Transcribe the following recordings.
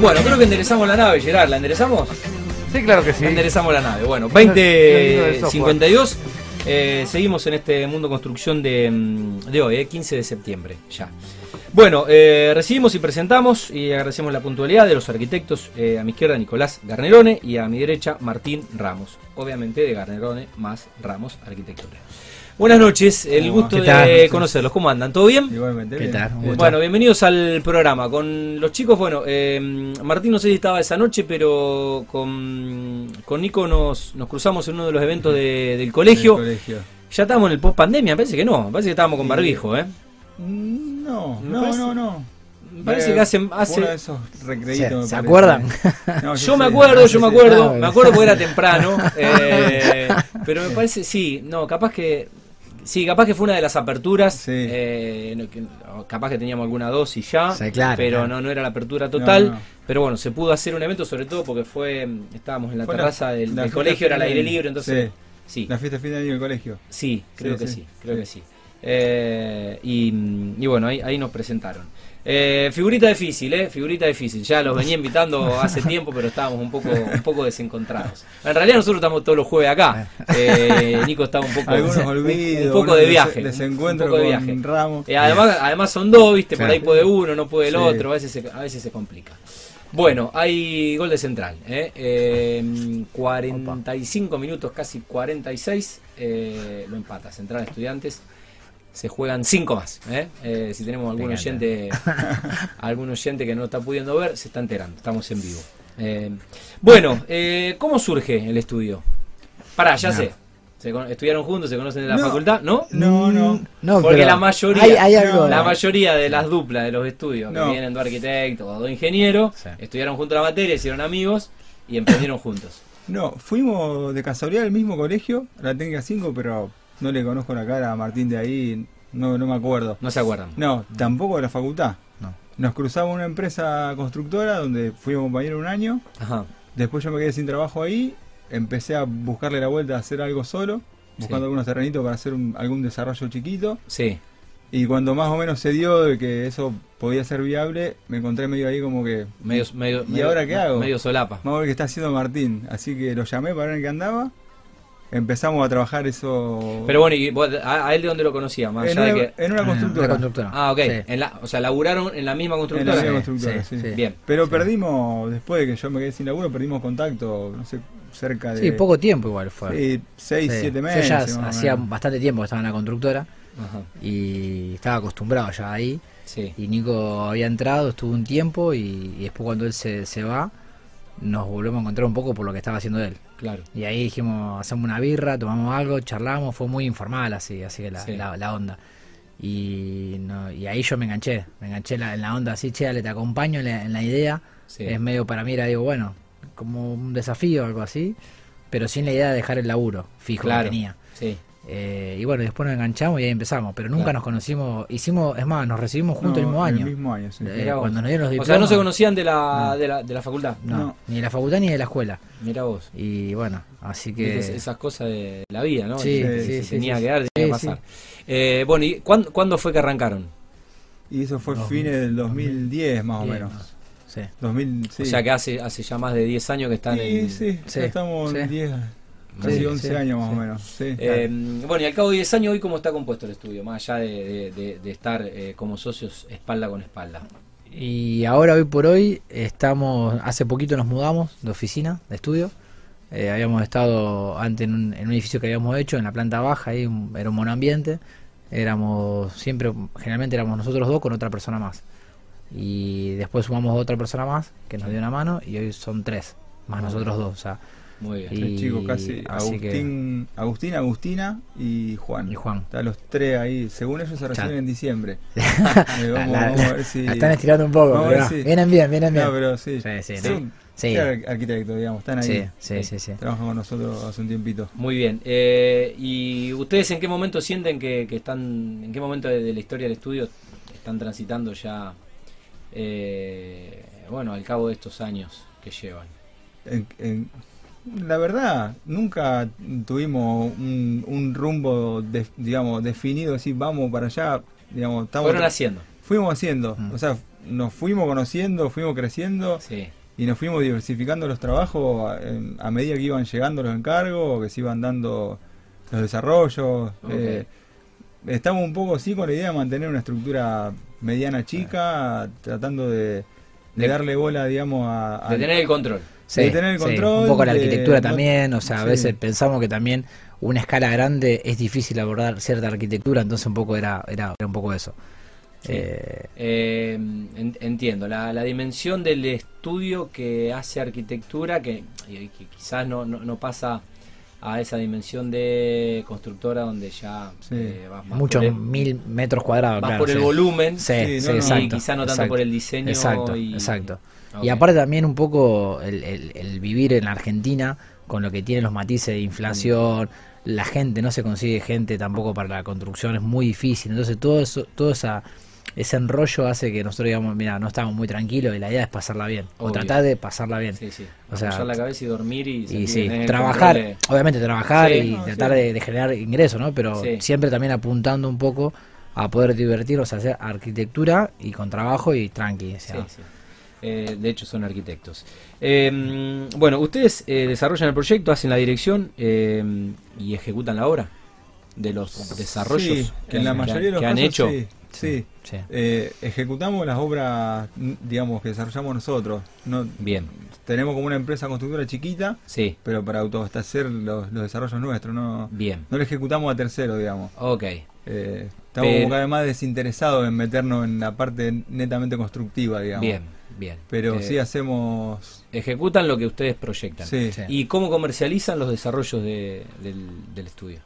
Bueno, creo que enderezamos la nave, Gerard. ¿La enderezamos? Sí, claro que sí. Enderezamos la nave. Bueno, 2052. Eh, seguimos en este mundo construcción de, mm, de hoy, eh, 15 de septiembre, ya. Bueno, eh, recibimos y presentamos y agradecemos la puntualidad de los arquitectos. eh, a mi izquierda Nicolás Garnerone y a mi derecha Martín Ramos. Obviamente de Garnerone más Ramos Arquitectura. Buenas noches, el ¿Cómo gusto de conocerlos. ¿Cómo andan? ¿Todo bien? Igualmente. ¿Qué bien. tal? Gusto. Bueno, bienvenidos al programa. Con los chicos, bueno, eh, Martín no sé si estaba esa noche, pero con, con Nico nos, nos cruzamos en uno de los eventos de- del colegio. Ya estábamos en el post pandemia, parece que no, parece que estábamos con barbijo, ¿eh? No, no, parece- no, no. Me parece Eh, que hace... hace uno de esos recreitos, ¿Se- me se parece. acuerdan? No, yo me acuerdo, yo me acuerdo, Ah, me acuerdo porque era temprano, eh, pero me parece, sí, no, capaz que... Sí, capaz que fue una de las aperturas, Sí. eh, capaz que teníamos alguna dosis ya, Sí, claro, pero claro. No, no era la apertura total. No, no. Pero bueno, se pudo hacer un evento, sobre todo porque fue estábamos en la Fue la- terraza del, la del fiesta colegio, era al aire libre, entonces Sí, sí, la fiesta final del colegio. sí, creo que sí, creo que sí. Eh, y, y bueno, ahí, ahí nos presentaron. Eh, figurita difícil, ¿eh? Figurita difícil. Ya los venía invitando hace tiempo, pero estábamos un poco, un poco desencontrados. En realidad nosotros estamos todos los jueves acá. Eh, Nico estaba un poco, Algunos un, olvidos. un poco de viaje. Desencuentro un poco de con viaje. Ramos. Eh, además, además son dos, ¿viste? Por ahí puede uno, no puede el Sí. otro, a veces se, a veces se complica. Bueno, hay gol de central. ¿eh? Eh, 45 minutos, casi 46. eh, lo empata. Central Estudiantes. Se juegan 5 más. ¿eh? Eh, si tenemos algún oyente, algún oyente que no está pudiendo ver, se está enterando. Estamos en vivo. Eh, bueno, eh, ¿cómo surge el estudio? Pará, ya No. sé. Se con- estudiaron juntos, se conocen en la No. facultad, ¿no? No, no. No, Porque la mayoría- Hay, hay algo. La mayoría de las duplas de los estudios que vienen de arquitecto o de ingeniero Sí. estudiaron juntos la materia, hicieron amigos y emprendieron juntos. No, fuimos de casualidad al mismo colegio, a la técnica 5, pero no le conozco la cara a Martín de ahí, no, no me acuerdo. No se acuerdan. No, tampoco de la facultad. No. Nos cruzaba una empresa constructora donde fuimos compañeros un año. Ajá. Después yo me quedé sin trabajo ahí. Empecé a buscarle la vuelta a hacer algo solo, buscando Sí. algunos terrenitos para hacer un- algún desarrollo chiquito. Sí. Y cuando más o menos se dio de que eso podía ser viable, me encontré medio ahí como que. Medio, medio, ¿Y medio- ahora qué hago? Medio solapa. Vamos a ver qué está haciendo Martín. Así que lo llamé para ver en qué andaba. Empezamos a trabajar eso. Pero bueno, ¿y vos, a, a él de dónde lo conocía? Más en allá una, de que... en una Ah, constructora. una constructora. Ah, ok. Sí. En la, o sea, laburaron en la misma En la constructora. misma Sí, constructora, sí, sí. sí. Bien. Pero Sí. perdimos, después de que yo me quedé sin laburo, perdimos contacto, no sé, cerca de. Sí, poco tiempo igual fue. Sí, seis, Sí. siete Yo meses. ya más o hacía menos. bastante tiempo que estaba en la constructora Ajá. y estaba acostumbrado ya ahí. Sí. Y Nico había entrado, estuvo un tiempo y, y después cuando él se, se va, nos volvemos a encontrar un poco por lo que estaba haciendo él. Claro. Y ahí dijimos, hacemos una birra, tomamos algo, charlamos, fue muy informal así, así que la, Sí. la, la onda. Y, no, y ahí yo me enganché, me enganché la- en la onda así, che, Ale, te acompaño en la, en la idea. Sí. Es medio para mí, era digo, bueno, como un desafío o algo así, pero sin la idea de dejar el laburo fijo Claro. que tenía. Sí. Eh, y bueno, después nos enganchamos y ahí empezamos, pero nunca Claro. nos conocimos, hicimos, es más, nos recibimos juntos el mismo año. El mismo año, sí. Eh, cuando nos dieron los O diplomas. sea, no se conocían de la, No. de la, de la facultad. No, No. ni de la facultad ni de la escuela. Mira vos. Y bueno, así que... Esas cosas de la vida, ¿no? Sí, sí, se sí, tenía que dar, tenía que pasar. Eh, bueno, ¿y cuándo, cuándo fue que arrancaron? Y eso fue 2000, fines del 2010, más o menos. Sí. 2000, sí. O sea que hace, hace ya más de 10 años que están sí, en... sí, Sí, ya estamos en sí. 10, casi Sí, 11 sí, años más sí. o menos. Sí, Eh, bueno, y al cabo de 10 años, ¿hoy cómo está compuesto el estudio? Más allá de, de- de- de estar eh, como socios espalda con espalda. Y ahora, hoy por hoy, estamos, hace poquito nos mudamos de oficina, de estudio. Eh, habíamos estado antes en un, en un edificio que habíamos hecho, en la planta baja, ahí un- era un monoambiente. Éramos siempre, generalmente éramos nosotros dos con otra persona más. Y después sumamos otra persona más que nos dio una mano y hoy son tres, más nosotros dos. O sea, Muy bien. Y- Tres chicos casi. así que- Agustín, Agustín, Agustina y Juan. y Juan. Están los tres ahí. Según ellos se reciben en diciembre. La- Eh, vamos, la- vamos a ver si. la están estirando un poco, Vamos a pero ver no, si- vienen bien, vienen bien. No, pero sí. Sí, sí. Sí. arquitectos, digamos. Están ahí. Sí, sí, sí, sí. Trabajan con nosotros hace un tiempito. Muy bien. Eh, ¿Y ustedes en qué momento sienten que, que están, en qué momento de, de la historia del estudio están transitando ya, eh, bueno, al cabo de estos años que llevan? En- en- la verdad, nunca tuvimos un, un rumbo, de- digamos, definido, decir vamos para allá, digamos, estamos, Fueron haciendo. fuimos haciendo, Mm. o sea, nos fuimos conociendo, fuimos creciendo Sí. y nos fuimos diversificando los trabajos a, medida que iban llegando los encargos, que se iban dando los desarrollos. Ok. eh, estamos un poco sí con la idea de mantener una estructura mediana chica, tratando de, de De- darle bola, digamos, a, a- De tener el control. Sí, de tener el sí, control, un poco la arquitectura también, o sea, a veces pensamos que también una escala grande es difícil abordar cierta arquitectura, entonces un poco era, era, era un poco eso. Sí. Eh, Eh, en- entiendo, la, la dimensión del estudio que hace arquitectura, que, que quizás no, no, no pasa a esa dimensión de constructora donde ya Sí. eh, vas más muchos mil metros cuadrados, claro, por el sí. volumen Sí, no, no. exacto. y quizás no tanto exacto, por el diseño. Exacto, y, exacto. Ok. Y aparte también un poco el, el- el vivir en la Argentina con lo que tiene los matices de inflación, la gente no se consigue gente tampoco para la construcción, es muy difícil. Entonces todo eso, todo esa, ese enrollo hace que nosotros digamos, mira, no estamos muy tranquilos y la idea es pasarla bien, o tratar de pasarla bien. Sí, sí. O sea, la cabeza y dormir y, Y sí, trabajar, de- obviamente trabajar Sí, y no, tratar sí. de, de generar ingresos, ¿no? Pero Sí. siempre también apuntando un poco a poder divertirnos, a hacer arquitectura y con trabajo y tranqui. o sea, Sí, sí. Eh, de hecho son arquitectos. Eh, bueno, ustedes eh, desarrollan el proyecto, hacen la dirección eh, y ejecutan la obra de los desarrollos Sí, que, en la que- mayoría de los que han casos, hecho. sí, sí. sí. Eh, ejecutamos las obras, digamos, que desarrollamos nosotros. No, Bien, tenemos como una empresa constructora chiquita, sí, pero para autoabastecer los, los desarrollos nuestros. No, bien. no le ejecutamos a tercero, digamos. Ok, Eh, estamos Pero- como cada vez más desinteresados en meternos en la parte netamente constructiva, digamos. bien, bien. Pero Eh, sí hacemos... Ejecutan lo que ustedes proyectan. Sí. Sí. ¿Y cómo comercializan los desarrollos de- del, del estudio?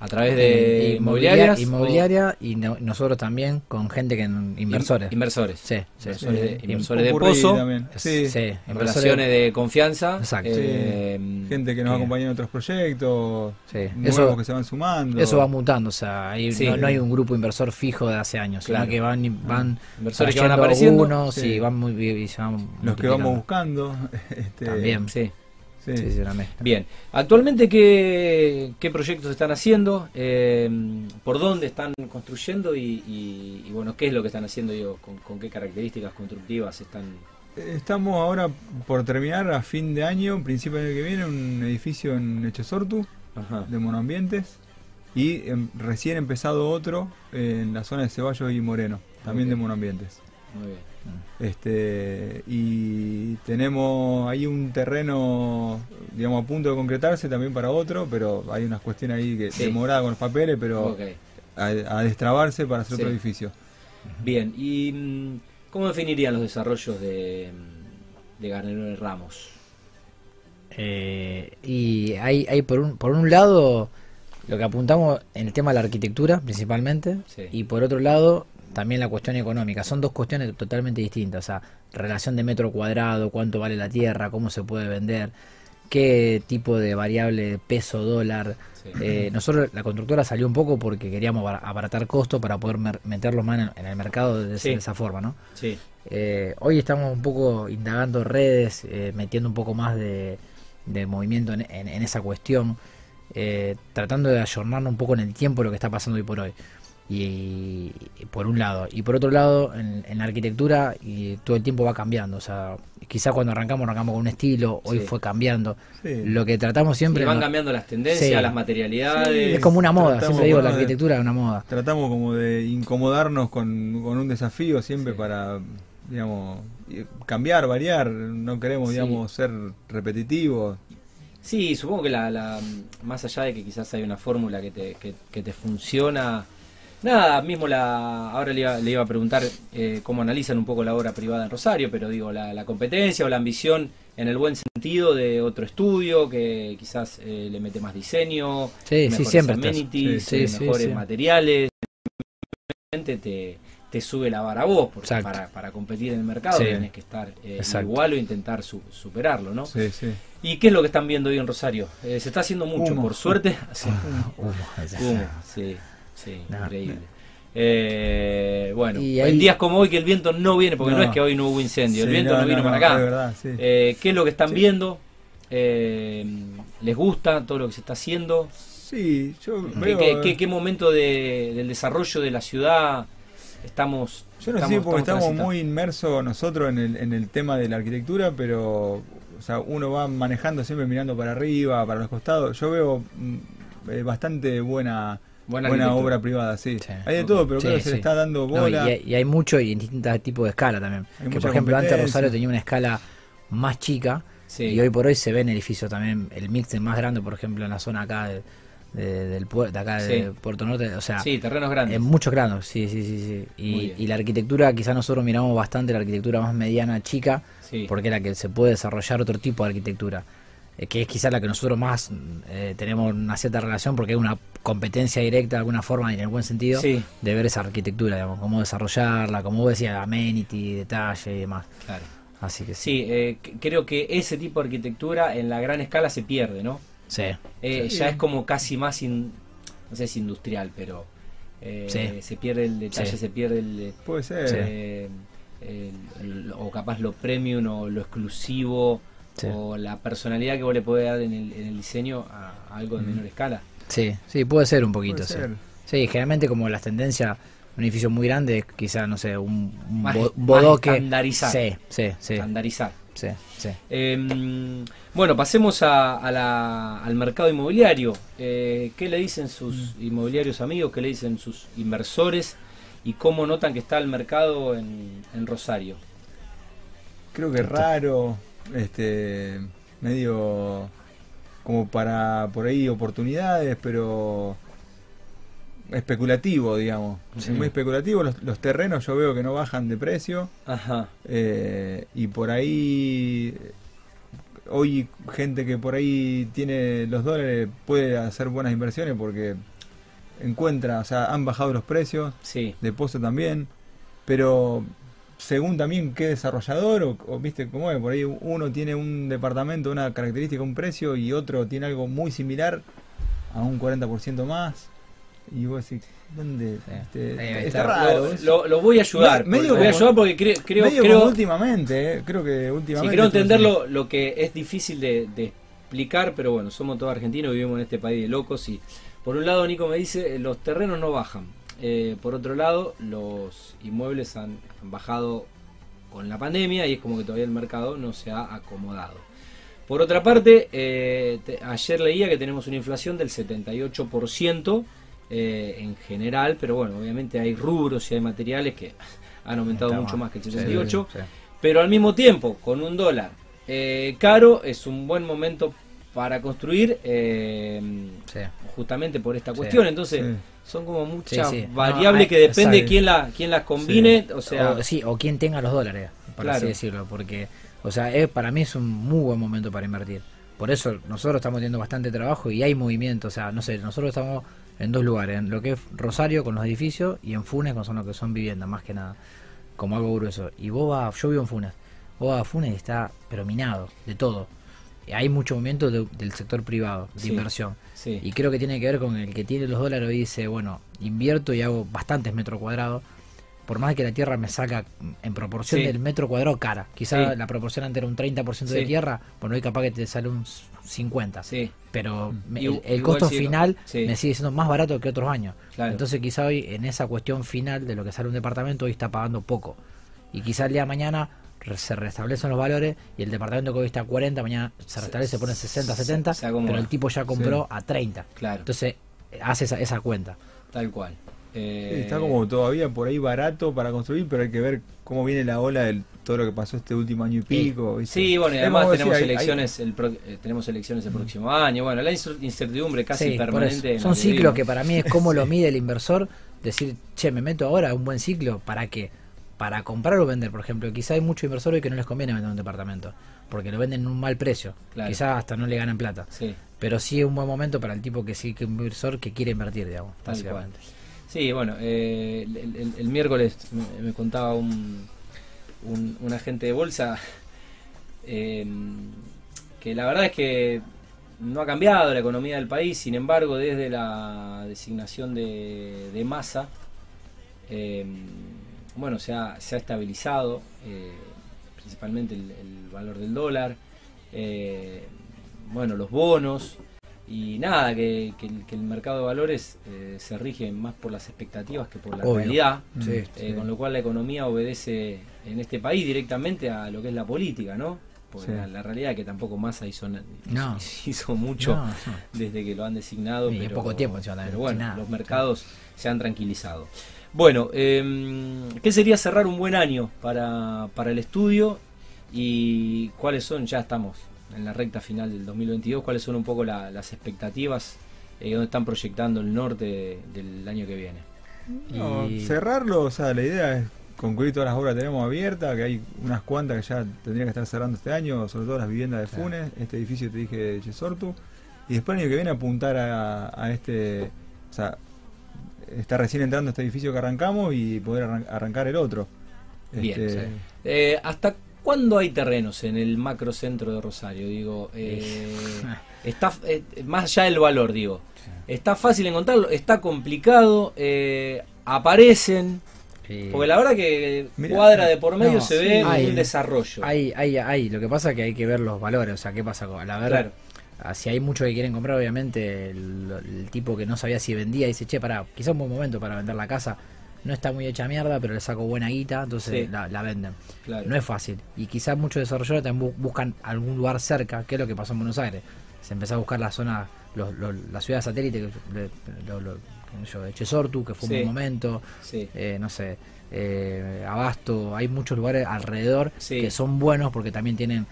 ¿A través de inmobiliaria, inmobiliarias? o- inmobiliaria y no- nosotros también con gente que inversores. In- inversores. sí, sí. Inversores de- inversores de pozo. también. Sí. Relaciones de confianza. Exacto. eh, Gente que nos que- acompaña en otros proyectos, Sí, nuevos eso- que se van sumando. Eso va mutando, o sea, ahí Sí. no, no hay un grupo inversor fijo de hace años, Claro. sino que van, y- van Inversores que van apareciendo. unos Sí. y van muy y se van Los que vamos buscando. este, También. Sí. Sí. Sí, sí, una mezcla. Bien. Actualmente, ¿qué, qué proyectos están haciendo? Eh, ¿Por dónde están construyendo? Y, y- y, bueno, ¿qué es lo que están haciendo? Digo, con, con qué características constructivas están? Estamos ahora por terminar a fin de año, principio del año que viene, un edificio en Echesortu Ajá. de monoambientes y em, recién empezado otro en la zona de Ceballos y Moreno, también de monoambientes. Muy bien. Este, y tenemos ahí un terreno, digamos, a punto de concretarse también para otro, pero hay unas cuestiones ahí que Sí. demorada con los papeles, pero a, a destrabarse para hacer Sí. otro edificio. Bien. ¿Y mm, cómo definirían los desarrollos de, mm, de Garnero de Ramos? Eh, y hay, hay por, un, por un lado lo que apuntamos en el tema de la arquitectura principalmente Sí. y por otro lado también la cuestión económica. Son dos cuestiones totalmente distintas. O sea, relación de metro cuadrado, cuánto vale la tierra, cómo se puede vender, qué tipo de variable peso, dólar. Sí. Eh, nosotros, la constructora salió un poco porque queríamos abar- abaratar costos para poder mer- meterlo más en, en el mercado de, Sí. de esa forma, ¿no? Sí. Eh, hoy estamos un poco indagando redes, eh, metiendo un poco más de, de movimiento en, en- en esa cuestión, eh, tratando de ayornarnos un poco en el tiempo lo que está pasando hoy por hoy. Y, y por un lado. Y por otro lado, en, en la arquitectura y todo el tiempo va cambiando. O sea, quizás cuando arrancamos, arrancamos con un estilo, hoy Sí. fue cambiando. Sí. Lo que tratamos siempre... Sí, van no- cambiando las tendencias, Sí. las materialidades. es como una moda, Tratamos, siempre digo, la de- arquitectura es una moda. Tratamos como de incomodarnos con, con un desafío siempre Sí. para, digamos, cambiar, variar. No queremos, Sí. digamos, ser repetitivos. Sí, supongo que la, la- más allá de que quizás hay una fórmula que te, que, que te funciona. Nada, mismo la. Ahora le iba, le iba a preguntar eh, cómo analizan un poco la obra privada en Rosario, pero digo, la, la competencia o la ambición en el buen sentido de otro estudio que quizás eh, le mete más diseño, Sí, sí, mejores siempre amenities, Sí, sí, mejores materiales. Te, te sube la vara a vos, porque para, para competir en el mercado Sí. tenés que estar eh, igual o intentar su- superarlo, ¿no? Sí, sí. ¿Y qué es lo que están viendo hoy en Rosario? Eh, se está haciendo mucho, Humo. por suerte. Sí, Humo, humo, sí, sí, No. increíble. Eh, bueno, en días como hoy que el viento no viene, porque no, No. es que hoy no hubo incendio, el viento no, vino para acá. verdad, sí. Eh, ¿Qué es lo que están Sí. viendo? Eh, ¿Les gusta todo lo que se está haciendo? sí, yo ¿Qué, veo... qué- qué- qué momento de- del desarrollo de la ciudad estamos... Yo no sé porque estamos, muy inmersos nosotros en el, en el tema de la arquitectura, pero o sea, uno va manejando siempre mirando para arriba, para los costados. Yo veo mm, bastante buena... Buena, obra privada, sí. Hay de todo, pero creo que se le está dando bola. y, hay, mucho y en distintos tipos de escala también. que por ejemplo antes Rosario tenía una escala más chica y hoy por hoy se ve en edificios también el mix es más grande, por ejemplo en la zona acá de, del de acá de Puerto Norte, o sea, sí, terrenos grandes. En muchos grados, sí, sí, sí, sí. Y, la arquitectura, quizás nosotros miramos bastante la arquitectura más mediana, chica, porque es la que se puede desarrollar otro tipo de arquitectura, que es quizás la que nosotros más eh, tenemos una cierta relación, porque es una competencia directa de alguna forma y en el buen sentido de ver esa arquitectura, digamos, cómo desarrollarla, como vos decías, amenity, detalle y demás. Claro. Así que sí, eh, creo que ese tipo de arquitectura en la gran escala se pierde, ¿no? Eh, ya es como casi más, no sé si industrial, pero eh, se pierde el detalle, se pierde el... Puede ser. Eh, o capaz lo premium o lo exclusivo o la personalidad que vos le podés dar en el, diseño a, algo de mm. menor escala. Sí, sí, puede ser un poquito. Sí. generalmente como las tendencias un edificio muy grande, quizá, no sé, un, bodoque. estandarizar. Sí, sí, sí. Estandarizar. Sí, sí. Em, bueno, pasemos a, al mercado inmobiliario. Eh, ¿Qué le dicen sus mm. inmobiliarios amigos? ¿Qué le dicen sus inversores? ¿Y cómo notan que está el mercado en, Rosario? Creo que raro, este, medio como para por ahí oportunidades, pero especulativo, digamos. muy especulativo. Los, terrenos yo veo que no bajan de precio. Ajá. Eh, y por ahí, hoy gente que por ahí tiene los dólares puede hacer buenas inversiones porque encuentra, o sea, han bajado los precios. Sí. De pozo también. Pero según también qué desarrollador o, o, viste cómo es, por ahí uno tiene un departamento, una característica, un precio y otro tiene algo muy similar a un 40% más y vos decís, ¿dónde? Este, está, raro. Lo, voy a ayudar. medio voy a ayudar porque creo, creo, últimamente, eh, creo que últimamente. Sí, creo entender lo, que es difícil de, explicar, pero bueno, somos todos argentinos, vivimos en este país de locos y por un lado Nico me dice, los terrenos no bajan. Eh, por otro lado, los inmuebles han, bajado con la pandemia y es como que todavía el mercado no se ha acomodado. Por otra parte, eh, ayer leía que tenemos una inflación del 78%, eh, en general, pero bueno, obviamente hay rubros y hay materiales que han aumentado mucho más que el 78, pero al mismo tiempo, con un dólar eh, caro, es un buen momento para construir eh, justamente por esta cuestión. Entonces, son como muchas variables que depende de quién, la, quién las combine, o sea... O, sí, o quién tenga los dólares, para así decirlo, porque, o sea, es, para mí es un muy buen momento para invertir. Por eso nosotros estamos teniendo bastante trabajo y hay movimiento, o sea, no sé, nosotros estamos en dos lugares, en lo que es Rosario con los edificios y en Funes con lo que son viviendas, más que nada, como algo grueso. Y vos vas, yo vivo en Funes, vos vas a Funes y está pero minado, de todo. Hay mucho movimiento del sector privado, de inversión. Y creo que tiene que ver con el que tiene los dólares y dice, bueno, invierto y hago bastantes metros cuadrados. Por más que la tierra me saca en proporción del metro cuadrado cara. Quizá la proporción antes era un 30% de tierra, bueno, hoy capaz que te sale un 50. Sí. Pero mm. el, costo final me sigue siendo más barato que otros años. Entonces quizá hoy en esa cuestión final de lo que sale un departamento hoy está pagando poco. Y quizá el día de mañana se restablecen los valores y el departamento que hoy está a 40, mañana se restablece, se pone 60, 70, pero el tipo ya compró a 30. Claro. Entonces hace esa, esa cuenta. Tal cual. está como todavía por ahí barato para construir, pero hay que ver cómo viene la ola del todo lo que pasó este último año y pico. Sí, bueno, y además tenemos elecciones El eh, tenemos elecciones el próximo año. Bueno, la incertidumbre casi permanente. Son ciclos que para mí es como lo mide el inversor. Decir, che, me meto ahora a un buen ciclo, ¿para qué? Para comprar o vender, por ejemplo. Quizá hay muchos inversores que no les conviene vender un departamento, porque lo venden en un mal precio. Quizá hasta no le ganan plata. Pero sí es un buen momento para el tipo que sí que un inversor que quiere invertir, digamos, básicamente. Sí, bueno, eh, el, miércoles me contaba un, un, agente de bolsa em, que la verdad es que no ha cambiado la economía del país, sin embargo, desde la designación de, de masa, em, bueno, se ha, se ha estabilizado, eh, principalmente el, valor del dólar, eh, bueno, los bonos, y nada, que, el, mercado de valores eh, se rige más por las expectativas que por la realidad, eh, con lo cual la economía obedece en este país directamente a lo que es la política, ¿no? Porque la, realidad es que tampoco Massa hizo, hizo mucho desde que lo han designado. pero, poco tiempo, pero bueno, los mercados se han tranquilizado. Bueno, eh, ¿qué sería cerrar un buen año para, para el estudio? ¿Y cuáles son? Ya estamos en la recta final del 2022, cuáles son un poco las expectativas y eh, dónde están proyectando el norte del año que viene. y... Cerrarlo, o sea, la idea es concluir todas las obras que tenemos abiertas, que hay unas cuantas que ya tendría que estar cerrando este año, sobre todo las viviendas de Funes, este edificio te dije de Chesortu, y después el año que viene apuntar a, este, o sea, está recién entrando este edificio que arrancamos y poder arrancar el otro. Bien, este, eh, ¿hasta ¿Cuándo hay terrenos en el macrocentro de Rosario? Digo, eh, está eh, más allá del valor, digo. Está fácil encontrarlo, está complicado, eh, aparecen. Porque la verdad que cuadra de por medio se ve un desarrollo. Hay, hay, hay. Lo que pasa es que hay que ver los valores. O sea, ¿qué pasa con la verdad? Si hay muchos que quieren comprar, obviamente, el, tipo que no sabía si vendía dice, che, para, quizá un buen momento para vender la casa. No está muy hecha mierda, pero le saco buena guita, entonces la, venden. No es fácil. Y quizás muchos desarrolladores también buscan algún lugar cerca, que es lo que pasó en Buenos Aires. Se empezó a buscar la zona, los, la ciudad satélite, lo, lo, yo, Chesortu, que fue un buen momento, eh, no sé, eh, Abasto, hay muchos lugares alrededor que son buenos porque también tienen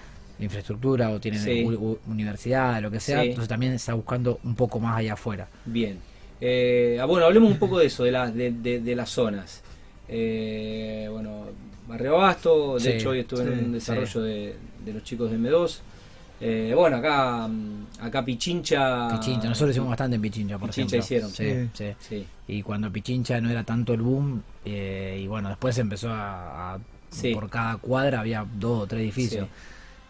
infraestructura o tienen universidad, lo que sea, entonces también está buscando un poco más allá afuera. Bien. Eh, ah, bueno, hablemos un poco de eso, de, de, las zonas. Eh, bueno, Barrio Abasto, de hecho hoy estuve en un desarrollo de, los chicos de M2. Eh, bueno, acá acá Pichincha. Pichincha, nosotros hicimos bastante en Pichincha, por Pichincha hicieron. Sí, sí, Y cuando Pichincha no era tanto el boom, y bueno, después empezó a. a por cada cuadra había dos o tres edificios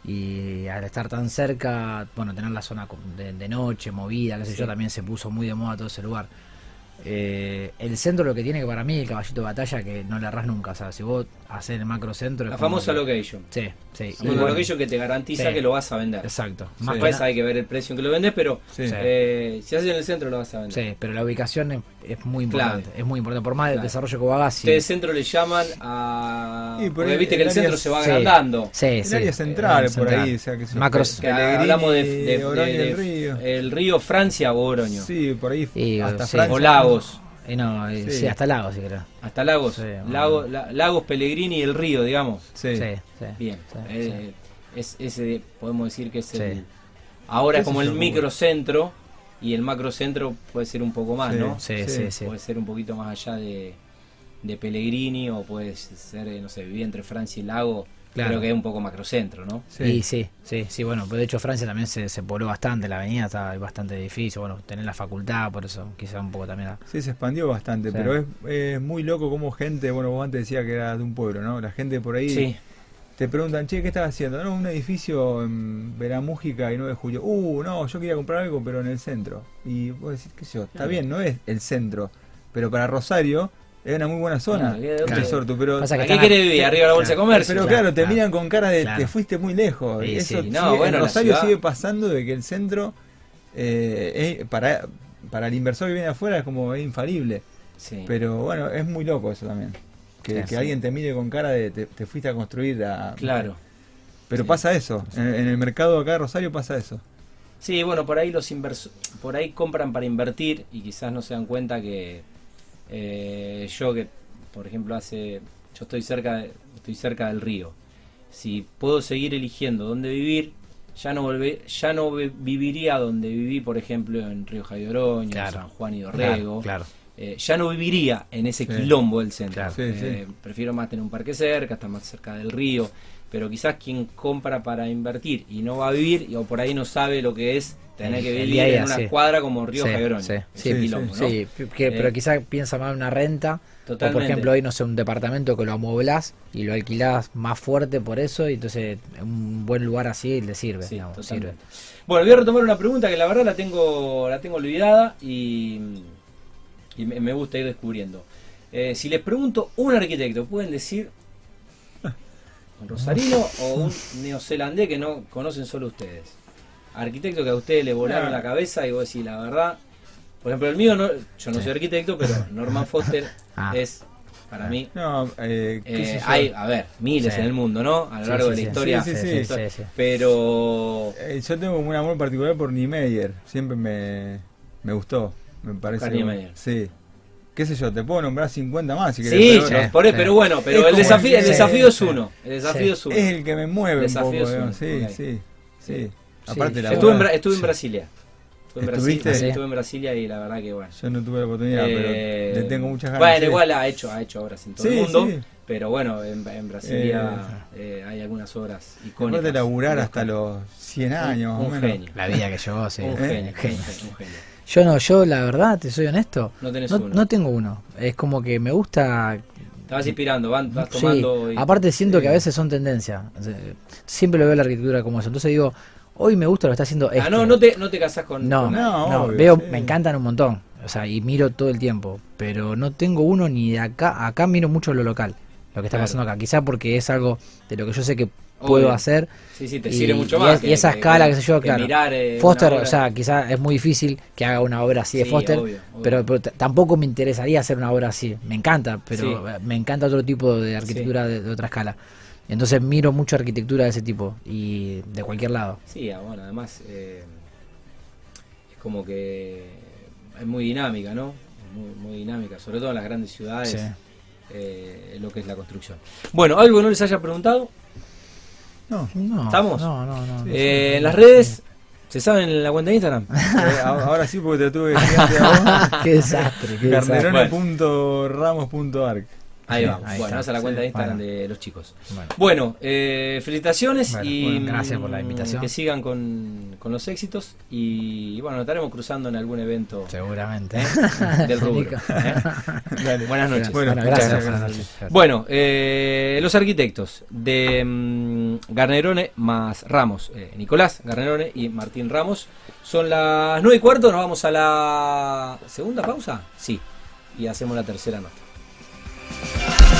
y al estar tan cerca, bueno, tener la zona de, noche, movida, qué sé yo, también se puso muy de moda todo ese lugar. Eh, el centro lo que tiene que para mí el caballito de batalla que no le erras nunca. O sea, si vos haces el macro centro. La famosa location. Sí, sí. La location que te garantiza que lo vas a vender. Exacto. Más Después hay que ver el precio en que lo vendes, pero eh, si haces en el centro lo vas a vender. Sí, pero la ubicación es, muy importante. Es muy importante. Por más el desarrollo que vos hagas. Ustedes centro le llaman a. porque viste que el centro se va agrandando. Sí, el área central, por ahí. O sea, que Macro que hablamos de, de, el río. El río Francia o Oroño. Sí, por ahí. hasta Francia. O Lagos. Eh, no, eh, sí. hasta Lagos, si querés. Hasta Lagos. Lago, Lagos, Pellegrini y el río, digamos. Sí, sí. Bien. Eh, es, ese, podemos decir que es el. Ahora es como el microcentro y el macrocentro puede ser un poco más, ¿no? Sí, sí, sí. Puede ser un poquito más allá de, de Pellegrini o puede ser, no sé, vivir entre Francia y Lago Creo que es un poco macrocentro, ¿no? Sí, sí, sí, sí, bueno, pues de hecho Francia también se, se pobló bastante, la avenida está, hay bastante edificio, bueno, tener la facultad, por eso quizá un poco también. Sí, se expandió bastante, pero es, muy loco como gente, bueno, vos antes decía que era de un pueblo, ¿no? La gente por ahí te preguntan, che, ¿qué estás haciendo? No, un edificio en Veramújica y 9 de julio. Uh, no, yo quería comprar algo, pero en el centro. Y vos decís, qué sé yo, está bien, no es el centro, pero para Rosario es una muy buena zona. Claro, pero qué querés vivir? Arriba de la bolsa de comercio. Pero claro, te miran con cara de te fuiste muy lejos. Eso No, bueno, en Rosario sigue pasando de que el centro eh, para, para el inversor que viene afuera es como infalible. Pero bueno, es muy loco eso también. Que, alguien te mire con cara de te, fuiste a construir. A, claro. Pero pasa eso. En, el mercado acá de Rosario pasa eso. Sí, bueno, por ahí los inversores por ahí compran para invertir y quizás no se dan cuenta que eh, yo que, por ejemplo, hace, yo estoy cerca, estoy cerca del río. Si puedo seguir eligiendo dónde vivir, ya no volvé, ya no viviría donde viví, por ejemplo, en Río Jairo San Juan y Dorrego. Eh, ya no viviría en ese quilombo del centro. Eh, prefiero más tener un parque cerca, estar más cerca del río. Pero quizás quien compra para invertir y no va a vivir, o por ahí no sabe lo que es Tener que vivir en una cuadra como Río sí, Sí, sí, pero eh, quizás piensa más en una renta. O por ejemplo, hoy no sé, un departamento que lo amoblás y lo alquilás más fuerte por eso, y entonces un buen lugar así le sirve. sirve. Bueno, voy a retomar una pregunta que la verdad la tengo, la tengo olvidada y, me, gusta ir descubriendo. Eh, si les pregunto un arquitecto, ¿pueden decir un rosarino o un neozelandés que no conocen solo ustedes? arquitectos que a ustedes le volaron la cabeza y vos decís la verdad. Por ejemplo, el mío, no, yo no soy arquitecto, pero Norman Foster Ah. es, para mí, No, eh, qué eh, hay, a ver, miles Sí. en el mundo, ¿no? A lo Sí, largo sí, de la sí. historia. Sí, sí, sí, sí. sí, sí. Pero. Eh, yo tengo un amor particular por Niemeyer. Siempre me, me gustó. Me parece. Niemeyer. Sí. Qué sé yo, te puedo nombrar 50 más si querés. Sí, pero por- sí. pero bueno, pero el desafío, el el- desafío es sí, uno. El desafío sí. es uno. Es el que me mueve un Desafío poco. es uno, Sí, sí, sí. Sí. Aparte Sí, la Estuve en, estuve en Sí. Brasilia. Estuve en ¿Estuviste? Brasilia, estuve en Brasilia y la verdad que bueno. Yo no tuve la oportunidad, Eh, pero le tengo muchas ganas. Bueno, igual ha hecho, ha hecho obras en todo Sí, el mundo. sí. Pero bueno, en, en Brasilia eh, hay algunas obras icónicas. Aparte de laburar hasta los 100 años, Un, más o un menos. genio. La vida que llevó, sí. Un ¿Eh? genio, un Genio. genio, un genio. Yo no, yo la verdad, te soy honesto, No tenés no, uno. no tengo uno. Es como que me gusta Te vas inspirando, van- vas Sí, tomando. y- aparte siento que a veces son tendencias. Siempre lo veo la arquitectura como eso. Entonces digo, hoy me gusta lo que está haciendo Ah, este. no, no te, no te casás con. No, con. No, no, obvio, veo, sí. me encantan un montón. O sea, y miro todo el tiempo. Pero no tengo uno ni de acá. Acá miro mucho lo local. Lo que está Claro. pasando acá. Quizá porque es algo de lo que yo sé que puedo Obvio. hacer. Sí, sí, te Y- sirve mucho y más. es- y esa escala, qué sé yo, claro. mirar, eh, Foster, o sea, quizá es muy difícil que haga una obra así de Sí, Foster. obvio, obvio. Pero, tampoco me interesaría hacer una obra así. Me encanta, pero Sí. eh, me encanta otro tipo de arquitectura de, de otra escala. Entonces miro mucho arquitectura de ese tipo y de cualquier lado. Sí, ah, bueno, además eh, es como que es muy dinámica, ¿no? Muy, muy dinámica, sobre todo en las grandes ciudades, eh, lo que es la construcción. Bueno, algo que no les haya preguntado. No. No, ¿Estamos? No, no, no. Eh, en las redes, ¿se saben en la cuenta de Instagram? Eh, ahora sí, porque te tuve que decir antes a vos. qué desastre, qué desastre. Carnerone.ramos.arc. Ahí vamos. ahí bueno, esa es la cuenta de Instagram bueno. de los chicos. Bueno, Bueno, eh, felicitaciones Bueno, y gracias por la invitación. Que sigan con, con los éxitos y, bueno, nos estaremos cruzando en algún evento seguramente. ¿eh? del rubro. ¿eh? Buenas noches. Bueno, gracias. gracias. Buenas noches. Bueno, eh, los arquitectos de mm, Garnerone más Ramos, Nicolás Garnerone y Martín Ramos, son las 9 y cuarto, nos vamos a la segunda pausa, sí, y hacemos la tercera nota. Bye.